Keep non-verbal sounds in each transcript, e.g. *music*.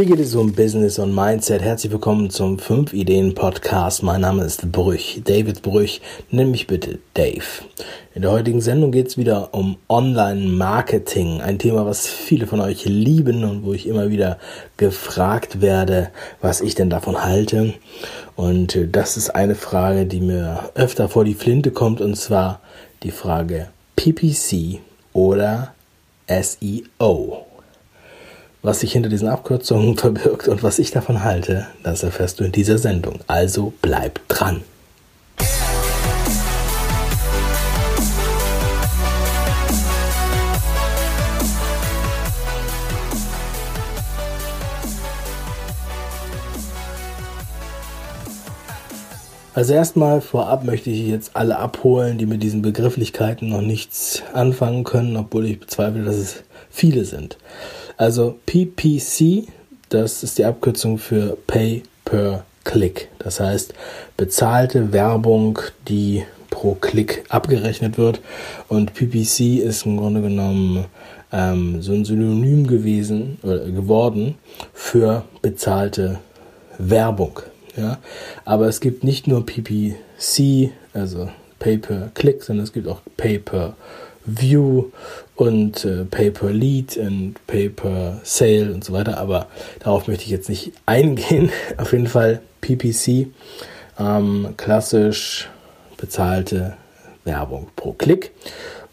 Hier geht es um Business und Mindset. Herzlich willkommen zum 5 Ideen Podcast. Mein Name ist Brüch, David Brüch. Nenn mich bitte Dave. In der heutigen Sendung geht es wieder um Online-Marketing. Ein Thema, was viele von euch lieben und wo ich immer wieder gefragt werde, was ich denn davon halte. Und das ist eine Frage, die mir öfter vor die Flinte kommt, und zwar die Frage PPC oder SEO. Was sich hinter diesen Abkürzungen *laughs* verbirgt und was ich davon halte, das erfährst du in dieser Sendung. Also bleib dran. Also erstmal vorab möchte ich jetzt alle abholen, die mit diesen Begrifflichkeiten noch nichts anfangen können, obwohl ich bezweifle, dass es viele sind. Also PPC, das ist die Abkürzung für Pay per Click. Das heißt, bezahlte Werbung, die pro Klick abgerechnet wird. Und PPC ist im Grunde genommen ähm, so ein Synonym gewesen oder geworden für bezahlte Werbung. Ja? Aber es gibt nicht nur PPC, also Pay per Click, sondern es gibt auch Pay per View und äh, Pay-per-Lead und Pay-per-Sale und so weiter, aber darauf möchte ich jetzt nicht *laughs* eingehen. Auf jeden Fall PPC, ähm, klassisch bezahlte Werbung pro Klick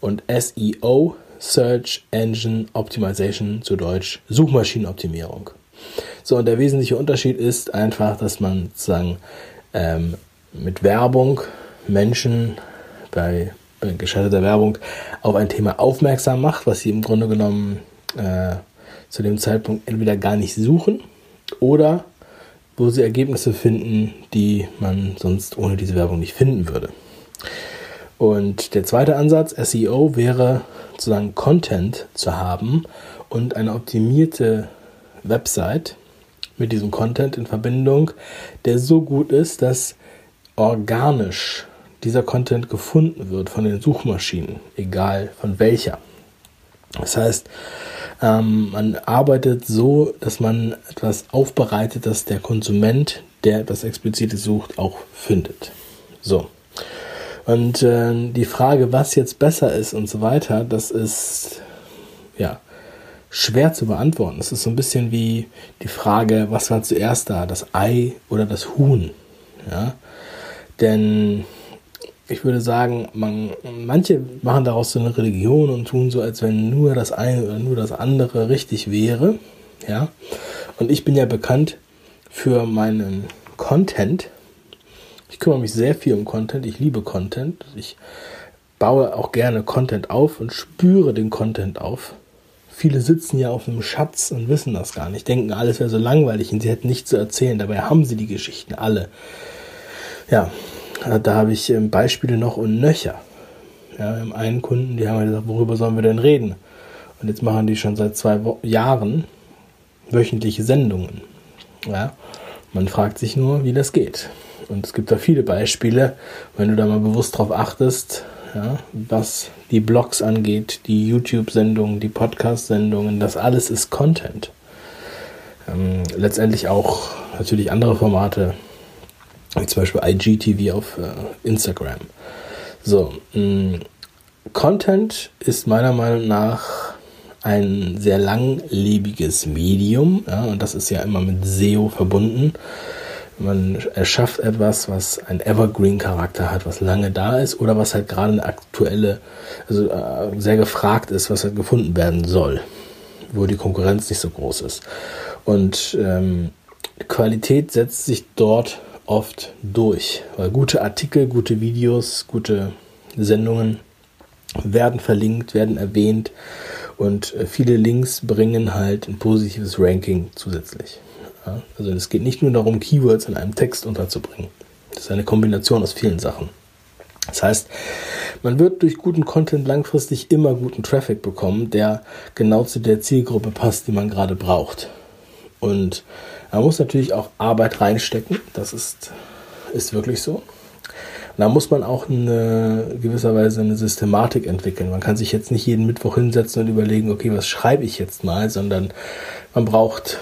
und SEO, Search Engine Optimization, zu Deutsch Suchmaschinenoptimierung. So, und der wesentliche Unterschied ist einfach, dass man sozusagen ähm, mit Werbung Menschen bei gescheiterter Werbung auf ein Thema aufmerksam macht, was sie im Grunde genommen äh, zu dem Zeitpunkt entweder gar nicht suchen oder wo sie Ergebnisse finden, die man sonst ohne diese Werbung nicht finden würde. Und der zweite Ansatz, SEO, wäre sozusagen Content zu haben und eine optimierte Website mit diesem Content in Verbindung, der so gut ist, dass organisch dieser Content gefunden wird von den Suchmaschinen, egal von welcher. Das heißt, ähm, man arbeitet so, dass man etwas aufbereitet, dass der Konsument, der etwas Explizites sucht, auch findet. So. Und äh, die Frage, was jetzt besser ist und so weiter, das ist ja schwer zu beantworten. Es ist so ein bisschen wie die Frage, was war zuerst da, das Ei oder das Huhn? Ja, denn ich würde sagen, man, manche machen daraus so eine Religion und tun so, als wenn nur das eine oder nur das andere richtig wäre. Ja. Und ich bin ja bekannt für meinen Content. Ich kümmere mich sehr viel um Content. Ich liebe Content. Ich baue auch gerne Content auf und spüre den Content auf. Viele sitzen ja auf einem Schatz und wissen das gar nicht, denken, alles wäre so langweilig und sie hätten nichts zu erzählen. Dabei haben sie die Geschichten alle. Ja, da habe ich ähm, Beispiele noch und nöcher. Ja, wir haben einen Kunden, die haben gesagt, worüber sollen wir denn reden? Und jetzt machen die schon seit zwei Wo Jahren wöchentliche Sendungen. Ja, man fragt sich nur, wie das geht. Und es gibt da viele Beispiele, wenn du da mal bewusst drauf achtest, ja, was die Blogs angeht, die YouTube-Sendungen, die Podcast-Sendungen, das alles ist Content. Ähm, letztendlich auch natürlich andere Formate, wie zum Beispiel IGTV auf äh, Instagram. So, mh, mm, Content ist meiner Meinung nach ein sehr langlebiges Medium ja, und das ist ja immer mit SEO verbunden. Man erschafft etwas, was einen Evergreen-Charakter hat, was lange da ist oder was halt gerade eine aktuelle, also äh, sehr gefragt ist, was halt gefunden werden soll, wo die Konkurrenz nicht so groß ist. Und ähm, Qualität setzt sich dort oft durch, weil gute Artikel, gute Videos, gute Sendungen werden verlinkt, werden erwähnt und äh, viele Links bringen halt ein positives Ranking zusätzlich. Also es geht nicht nur darum, Keywords in einem Text unterzubringen. Das ist eine Kombination aus vielen Sachen. Das heißt, man wird durch guten Content langfristig immer guten Traffic bekommen, der genau zu der Zielgruppe passt, die man gerade braucht. Und man muss natürlich auch Arbeit reinstecken, das ist, ist wirklich so. Da muss man auch eine gewisserweise eine Systematik entwickeln. Man kann sich jetzt nicht jeden Mittwoch hinsetzen und überlegen, okay, was schreibe ich jetzt mal, sondern man braucht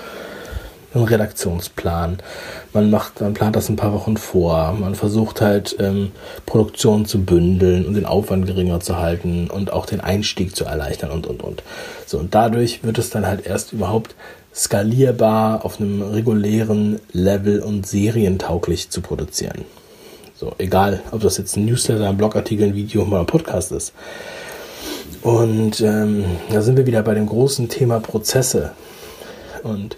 einen Redaktionsplan. Man macht, man plant das ein paar Wochen vor. Man versucht halt ähm, Produktion zu bündeln und den Aufwand geringer zu halten und auch den Einstieg zu erleichtern und und und. So und dadurch wird es dann halt erst überhaupt skalierbar auf einem regulären Level und serientauglich zu produzieren. So, egal, ob das jetzt ein Newsletter, ein Blogartikel, ein Video oder ein Podcast ist. Und ähm, da sind wir wieder bei dem großen Thema Prozesse. Und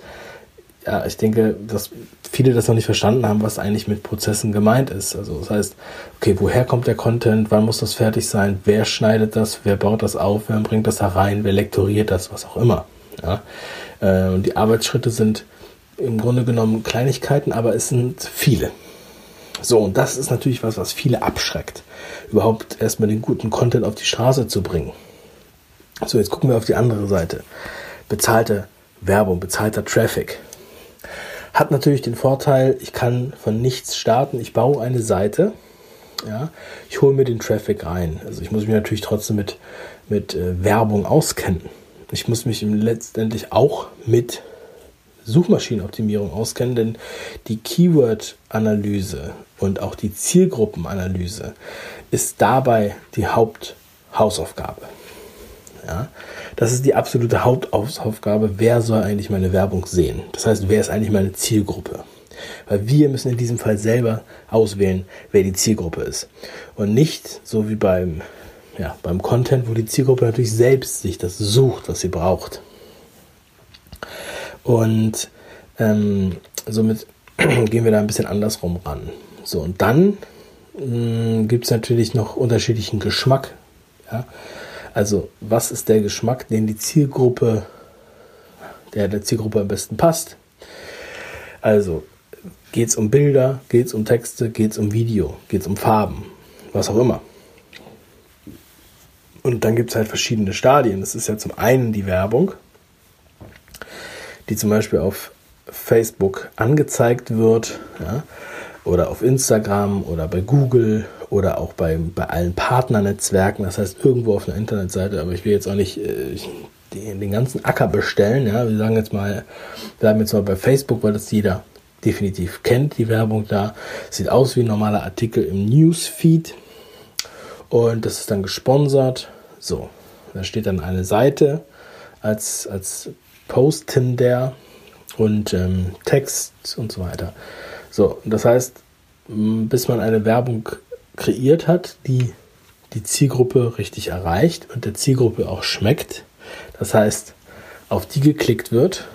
ja, ich denke, dass viele das noch nicht verstanden haben, was eigentlich mit Prozessen gemeint ist. Also das heißt, okay, woher kommt der Content, wann muss das fertig sein, wer schneidet das, wer baut das auf, wer bringt das da rein, wer lektoriert das, was auch immer. Ja? Und die Arbeitsschritte sind im Grunde genommen Kleinigkeiten, aber es sind viele. So, und das ist natürlich was, was viele abschreckt, überhaupt erstmal den guten Content auf die Straße zu bringen. So, jetzt gucken wir auf die andere Seite. Bezahlte Werbung, bezahlter Traffic. Hat natürlich den Vorteil, ich kann von nichts starten. Ich baue eine Seite, ja, ich hole mir den Traffic rein. Also ich muss mich natürlich trotzdem mit, mit äh, Werbung auskennen. Ich muss mich letztendlich auch mit Suchmaschinenoptimierung auskennen, denn die Keyword-Analyse und auch die Zielgruppenanalyse ist dabei die Haupthausaufgabe. Ja? Das ist die absolute Hauptaufgabe, wer soll eigentlich meine Werbung sehen? Das heißt, wer ist eigentlich meine Zielgruppe? Weil wir müssen in diesem Fall selber auswählen, wer die Zielgruppe ist. Und nicht so wie beim, ja, beim Content, wo die Zielgruppe natürlich selbst sich das sucht, was sie braucht. Und ähm, somit *clears throat* gehen wir da ein bisschen andersrum ran. So, und dann hm, gibt es natürlich noch unterschiedlichen Geschmack. Ja? Also, was ist der Geschmack, den die Zielgruppe, der der Zielgruppe am besten passt? Also, geht es um Bilder, geht es um Texte, geht es um Video, geht es um Farben, was auch immer. Und dann gibt es halt verschiedene Stadien. Das ist ja zum einen die Werbung, die zum Beispiel auf Facebook angezeigt wird, ja, oder auf Instagram oder bei Google oder auch bei, bei allen Partnernetzwerken, das heißt irgendwo auf einer Internetseite, aber ich will jetzt auch nicht äh, den, den ganzen Acker bestellen, ja, wir sagen jetzt mal, bleiben jetzt mal bei Facebook, weil das jeder definitiv kennt, die Werbung da, sieht aus wie ein normaler Artikel im Newsfeed. Und das ist dann gesponsert, so, da steht dann eine Seite als, als Posten der und ähm, Text und so weiter. So, das heißt, bis man eine Werbung kreiert hat, die die Zielgruppe richtig erreicht und der Zielgruppe auch schmeckt, das heißt, auf die geklickt wird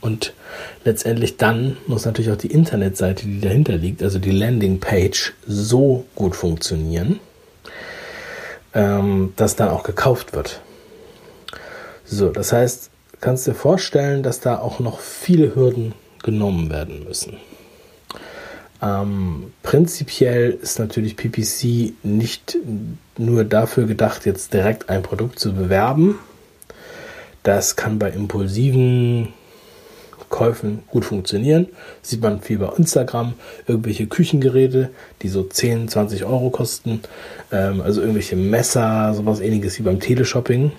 und letztendlich dann muss natürlich auch die Internetseite, die dahinter liegt, also die Landingpage, so gut funktionieren, ähm, dass dann auch gekauft wird. So, das heißt, kannst dir vorstellen, dass da auch noch viele Hürden genommen werden müssen. Ähm, prinzipiell ist natürlich PPC nicht nur dafür gedacht, jetzt direkt ein Produkt zu bewerben. Das kann bei impulsiven Käufen gut funktionieren. Sieht man viel bei Instagram, irgendwelche Küchengeräte, die so 10, 20 Euro kosten. Ähm, also irgendwelche Messer, sowas ähnliches wie beim Teleshopping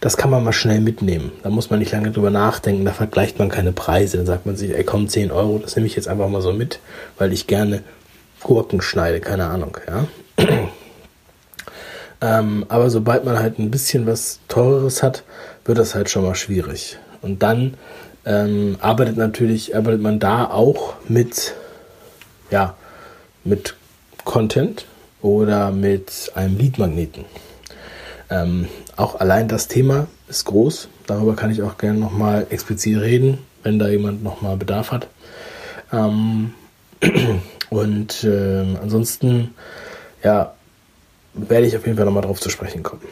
das kann man mal schnell mitnehmen. Da muss man nicht lange drüber nachdenken, da vergleicht man keine Preise. Dann sagt man sich, ey komm, 10 Euro, das nehme ich jetzt einfach mal so mit, weil ich gerne Gurken schneide, keine Ahnung, ja. *clears throat* ähm, aber sobald man halt ein bisschen was Teureres hat, wird das halt schon mal schwierig. Und dann ähm, arbeitet natürlich, arbeitet man da auch mit, ja, mit Content oder mit einem Leadmagneten. Ähm, auch allein das Thema ist groß. Darüber kann ich auch gerne nochmal explizit reden, wenn da jemand nochmal Bedarf hat. Ähm, *clears throat* und äh, ansonsten, ja, werde ich auf jeden Fall nochmal drauf zu sprechen kommen.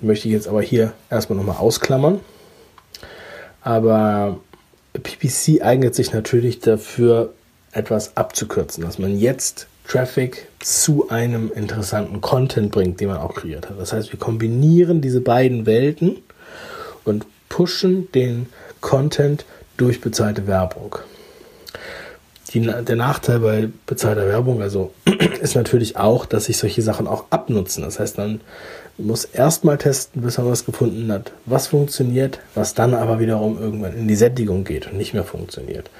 Möchte ich jetzt aber hier erstmal nochmal ausklammern. Aber PPC eignet sich natürlich dafür, etwas abzukürzen, dass man jetzt Traffic zu einem interessanten Content bringt, den man auch kreiert hat. Das heißt, wir kombinieren diese beiden Welten und pushen den Content durch bezahlte Werbung. Die, der Nachteil bei bezahlter Werbung also *clears throat* ist natürlich auch, dass sich solche Sachen auch abnutzen. Das heißt, dann muss erstmal testen, bis man was gefunden hat, was funktioniert, was dann aber wiederum irgendwann in die Sättigung geht und nicht mehr funktioniert.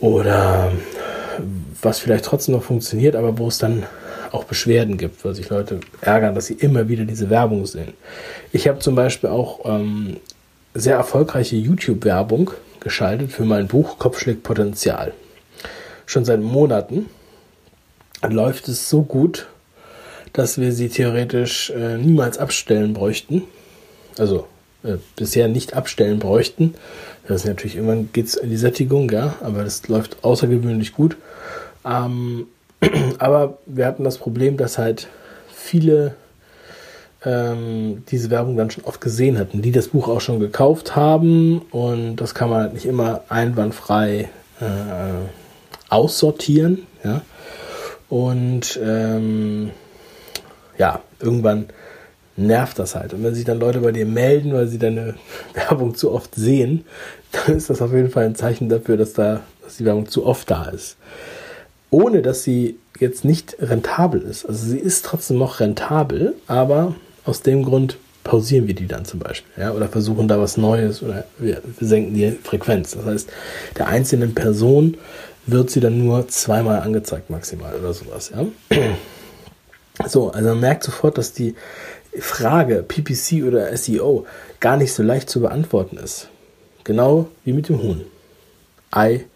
Oder was vielleicht trotzdem noch funktioniert, aber wo es dann auch Beschwerden gibt, weil sich Leute ärgern, dass sie immer wieder diese Werbung sehen. Ich habe zum Beispiel auch ähm, sehr erfolgreiche YouTube-Werbung geschaltet für mein Buch Kopfschläg Potenzial. Schon seit Monaten läuft es so gut, dass wir sie theoretisch äh, niemals abstellen bräuchten. Also äh, bisher nicht abstellen bräuchten. Das ist natürlich irgendwann geht es in die Sättigung, ja, aber das läuft außergewöhnlich gut. Ähm, *clears throat* aber wir hatten das Problem, dass halt viele ähm, diese Werbung dann schon oft gesehen hatten, die das Buch auch schon gekauft haben und das kann man halt nicht immer einwandfrei äh, aussortieren, ja. Und ähm, ja, irgendwann nervt das halt. Und wenn sich dann Leute bei dir melden, weil sie deine *laughs* Werbung zu oft sehen, dann ist das auf jeden Fall ein Zeichen dafür, dass da, dass die Werbung zu oft da ist. Ohne dass sie jetzt nicht rentabel ist. Also sie ist trotzdem noch rentabel, aber aus dem Grund pausieren wir die dann zum Beispiel, ja, oder versuchen da was Neues oder wir, wir senken die Frequenz. Das heißt, der einzelnen Person wird sie dann nur zweimal angezeigt maximal oder sowas, ja. *clears throat* So, also man merkt sofort, dass die Frage PPC oder SEO gar nicht so leicht zu beantworten ist. Genau wie mit dem Huhn. Ei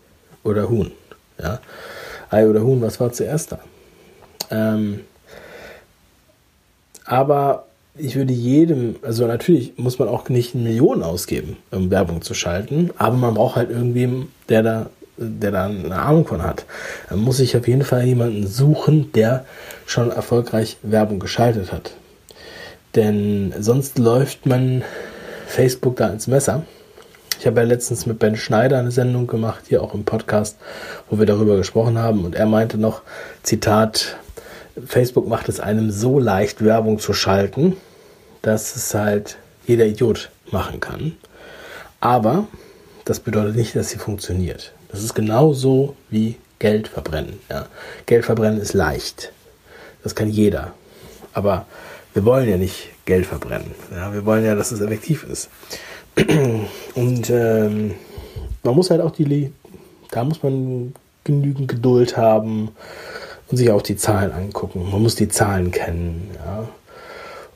oder Huhn. Ja? Ei oder Huhn, was war zuerst da? Ähm, aber ich würde jedem, also natürlich muss man auch nicht Millionen ausgeben, um Werbung zu schalten, aber man braucht halt irgendwen, der da, der da eine Ahnung von hat. Dann muss ich auf jeden Fall jemanden suchen, der schon erfolgreich Werbung geschaltet hat. Denn sonst läuft man Facebook da ins Messer. Ich habe ja letztens mit Ben Schneider eine Sendung gemacht, hier auch im Podcast, wo wir darüber gesprochen haben. Und er meinte noch, Zitat, Facebook macht es einem so leicht, Werbung zu schalten, dass es halt jeder Idiot machen kann. Aber das bedeutet nicht, dass sie funktioniert. Das ist genauso wie Geld verbrennen. Ja. Geld verbrennen ist leicht. Das kann jeder. Aber wir wollen ja nicht Geld verbrennen. Ja. Wir wollen ja, dass es effektiv ist. *clears throat* Und ähm, man muss halt auch die, da muss man genügend Geduld haben und sich auch die Zahlen angucken. Man muss die Zahlen kennen. Ja.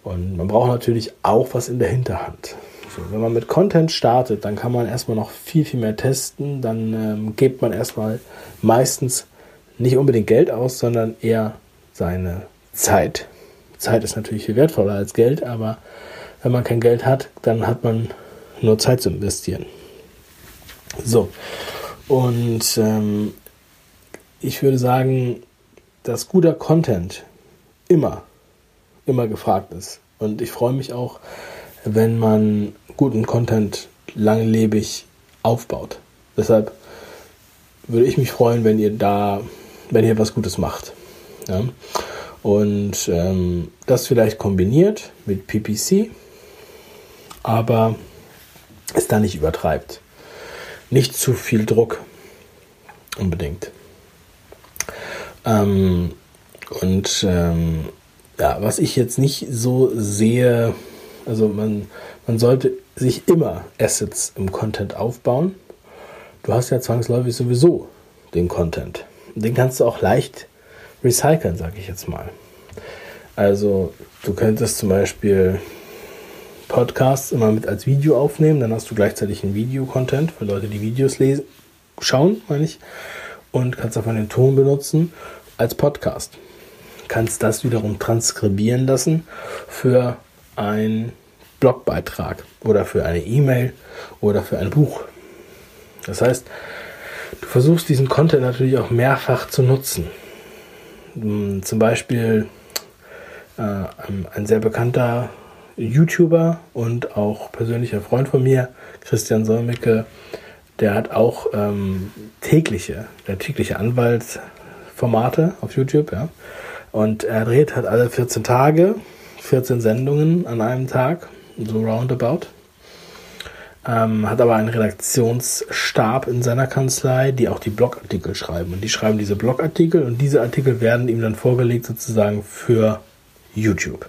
Und man braucht natürlich auch was in der Hinterhand. So, wenn man mit Content startet, dann kann man erstmal noch viel, viel mehr testen. Dann ähm, gibt man erstmal meistens nicht unbedingt Geld aus, sondern eher seine Zeit. Zeit ist natürlich viel wertvoller als Geld, aber wenn man kein Geld hat, dann hat man nur Zeit zu investieren. So, und ähm, ich würde sagen, dass guter Content immer, immer gefragt ist. Und ich freue mich auch, wenn man guten Content langlebig aufbaut. Deshalb würde ich mich freuen, wenn ihr da, wenn ihr was Gutes macht. Ja? Und ähm, das vielleicht kombiniert mit PPC, aber es da nicht übertreibt. Nicht zu viel Druck unbedingt. Ähm, und ähm, ja, was ich jetzt nicht so sehe, also man, man sollte sich immer Assets im Content aufbauen. Du hast ja zwangsläufig sowieso den Content. Den kannst du auch leicht recyceln, sage ich jetzt mal. Also du könntest zum Beispiel Podcasts immer mit als Video aufnehmen, dann hast du gleichzeitig einen Video-Content für Leute, die Videos lesen, schauen, meine ich, und kannst davon den Ton benutzen als Podcast. Kannst das wiederum transkribieren lassen für einen Blogbeitrag oder für eine E-Mail oder für ein Buch. Das heißt, du versuchst diesen Content natürlich auch mehrfach zu nutzen. Hm, zum Beispiel äh, ein sehr bekannter YouTuber und auch persönlicher Freund von mir, Christian Solmecke, der hat auch ähm, tägliche, der tägliche Anwalt Formate auf YouTube, ja. Und er dreht halt alle 14 Tage, 14 Sendungen an einem Tag, so roundabout. Ähm, hat aber einen Redaktionsstab in seiner Kanzlei, die auch die Blogartikel schreiben. Und die schreiben diese Blogartikel und diese Artikel werden ihm dann vorgelegt sozusagen für YouTube.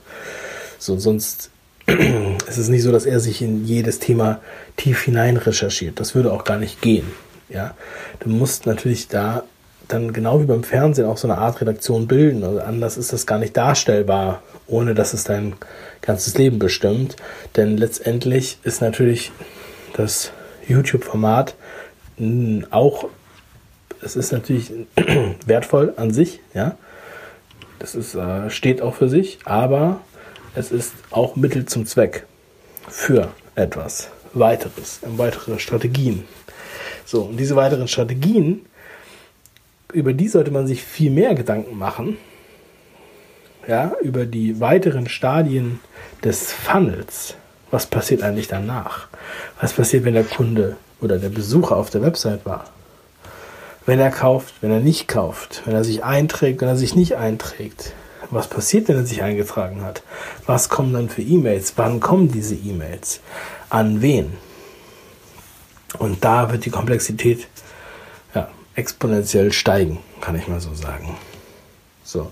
So, sonst *clears throat* ist es nicht so, dass er sich in jedes Thema tief hinein recherchiert. Das würde auch gar nicht gehen. Ja, du musst natürlich da dann genau wie beim Fernsehen auch so eine Art Redaktion bilden. Also anders ist das gar nicht darstellbar, ohne dass es dein ganzes Leben bestimmt. Denn letztendlich ist natürlich das YouTube-Format auch, es ist natürlich *clears throat* wertvoll an sich, ja. Das ist, äh, steht auch für sich, aber es ist auch Mittel zum Zweck für etwas weiteres, weitere Strategien. So, und diese weiteren Strategien, über die sollte man sich viel mehr Gedanken machen. Ja, über die weiteren Stadien des Funnels. Was passiert eigentlich danach? Was passiert, wenn der Kunde oder der Besucher auf der Website war? Wenn er kauft, wenn er nicht kauft, wenn er sich einträgt, wenn er sich nicht einträgt. Was passiert, wenn er sich eingetragen hat? Was kommen dann für E-Mails? Wann kommen diese E-Mails? An wen? Und da wird die Komplexität ja, exponentiell steigen, kann ich mal so sagen. So.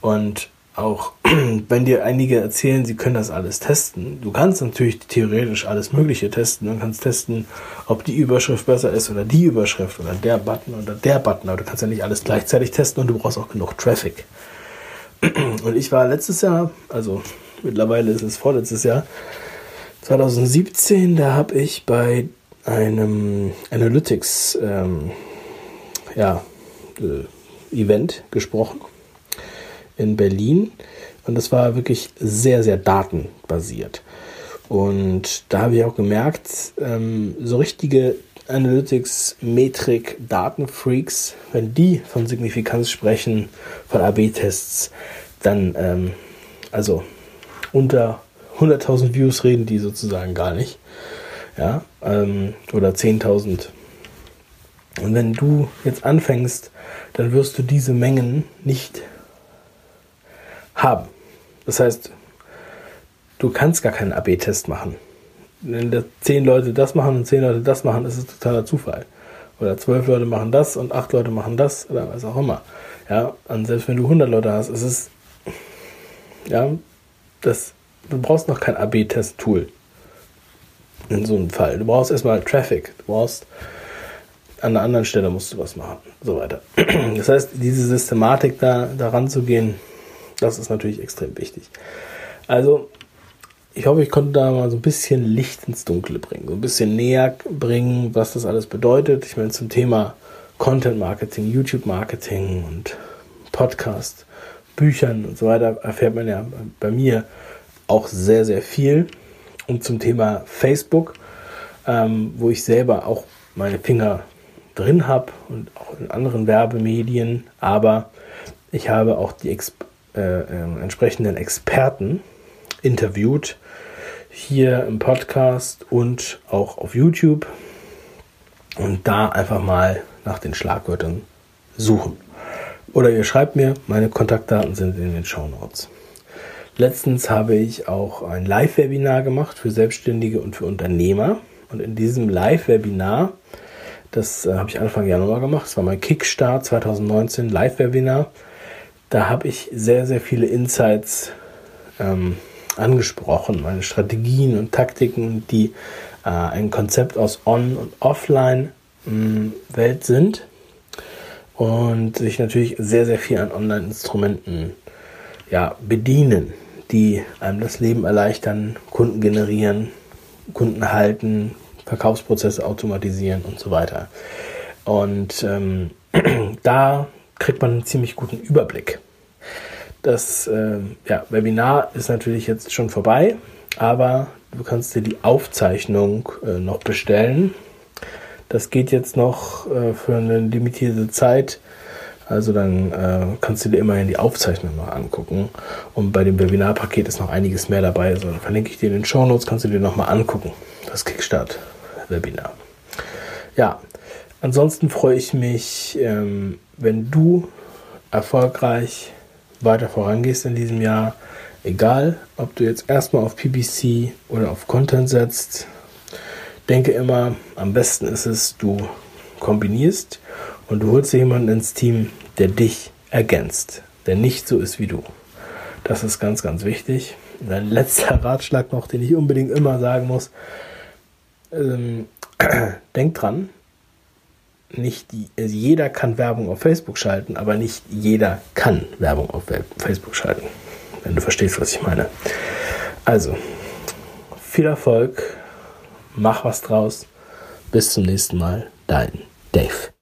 Und auch *clears throat* wenn dir einige erzählen, sie können das alles testen, du kannst natürlich theoretisch alles Mögliche testen. Du kannst testen, ob die Überschrift besser ist oder die Überschrift oder der Button oder der Button, aber du kannst ja nicht alles gleichzeitig testen und du brauchst auch genug Traffic. *clears throat* Und ich war letztes Jahr, also mittlerweile ist es vorletztes Jahr, 2017, da habe ich bei einem Analytics ähm, ja, äh, Event gesprochen in Berlin. Und das war wirklich sehr, sehr datenbasiert. Und da habe ich auch gemerkt, ähm, so richtige Analytics, Metrik, Datenfreaks, wenn die von Signifikanz sprechen, von AB-Tests, dann, ähm, also unter 100.000 Views reden die sozusagen gar nicht. Ja, ähm, oder 10.000. Und wenn du jetzt anfängst, dann wirst du diese Mengen nicht haben. Das heißt, du kannst gar keinen AB-Test machen. Wenn zehn Leute das machen und zehn Leute das machen, ist es totaler Zufall. Oder zwölf Leute machen das und acht Leute machen das oder was auch immer. Ja, und selbst wenn du 100 Leute hast, ist es, ja, das, du brauchst noch kein AB-Test-Tool. In so einem Fall. Du brauchst erstmal Traffic. Du brauchst, an einer anderen Stelle musst du was machen. So weiter. *clears throat* Das heißt, diese Systematik da, daran zu das ist natürlich extrem wichtig. Also, ich hoffe, ich konnte da mal so ein bisschen Licht ins Dunkle bringen, so ein bisschen näher bringen, was das alles bedeutet. Ich meine, zum Thema Content Marketing, YouTube Marketing und Podcast, Büchern und so weiter erfährt man ja bei mir auch sehr, sehr viel. Und zum Thema Facebook, ähm, wo ich selber auch meine Finger drin habe und auch in anderen Werbemedien, aber ich habe auch die Exp äh, äh, entsprechenden Experten interviewt, hier im Podcast und auch auf YouTube. Und da einfach mal nach den Schlagwörtern suchen. Oder ihr schreibt mir, meine Kontaktdaten sind in den Show Notes. Letztens habe ich auch ein Live-Webinar gemacht für Selbstständige und für Unternehmer. Und in diesem Live-Webinar, das äh, habe ich Anfang Januar gemacht, das war mein Kickstart 2019 Live-Webinar, da habe ich sehr, sehr viele Insights ähm, angesprochen, meine Strategien und Taktiken, die äh, ein Konzept aus On- und Offline-Welt sind und sich natürlich sehr, sehr viel an Online-Instrumenten ja, bedienen, die einem das Leben erleichtern, Kunden generieren, Kunden halten, Verkaufsprozesse automatisieren und so weiter. Und ähm, *clears throat* da kriegt man einen ziemlich guten Überblick. Das äh, ja, Webinar ist natürlich jetzt schon vorbei, aber du kannst dir die Aufzeichnung äh, noch bestellen. Das geht jetzt noch äh, für eine limitierte Zeit. Also dann äh, kannst du dir immerhin die Aufzeichnung noch angucken. Und bei dem Webinarpaket ist noch einiges mehr dabei. Also dann verlinke ich dir in den Show Notes, kannst du dir nochmal angucken. Das Kickstart-Webinar. Ja, ansonsten freue ich mich, ähm, wenn du erfolgreich weiter vorangehst in diesem Jahr, egal ob du jetzt erstmal auf PPC oder auf Content setzt, denke immer, am besten ist es, du kombinierst und du holst jemanden ins Team, der dich ergänzt, der nicht so ist wie du. Das ist ganz, ganz wichtig. ein letzter Ratschlag noch, den ich unbedingt immer sagen muss. Ähm, *clears throat* denkt dran, nicht also jeder kann Werbung auf Facebook schalten, aber nicht jeder kann Werbung auf Facebook schalten. Wenn du verstehst, was ich meine. Also, viel Erfolg, mach was draus. Bis zum nächsten Mal, dein Dave.